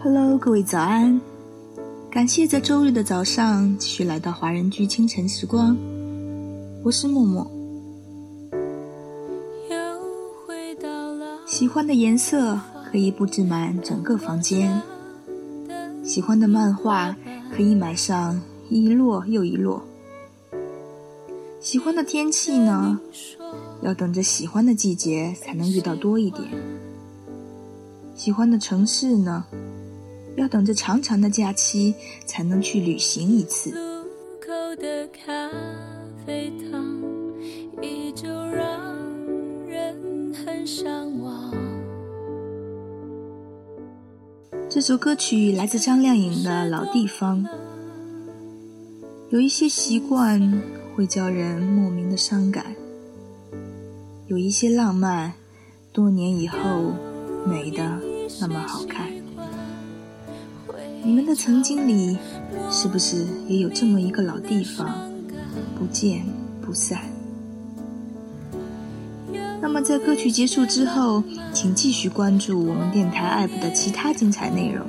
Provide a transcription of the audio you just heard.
Hello，各位早安！感谢在周日的早上继续来到华人居清晨时光，我是默默。喜欢的颜色可以布置满整个房间，喜欢的漫画可以买上一摞又一摞。喜欢的天气呢，要等着喜欢的季节才能遇到多一点。喜欢的城市呢？要等着长长的假期才能去旅行一次。这首歌曲来自张靓颖的《老地方》。有一些习惯会叫人莫名的伤感，有一些浪漫，多年以后美的那么好看。你们的曾经里，是不是也有这么一个老地方，不见不散？那么在歌曲结束之后，请继续关注我们电台 APP 的其他精彩内容。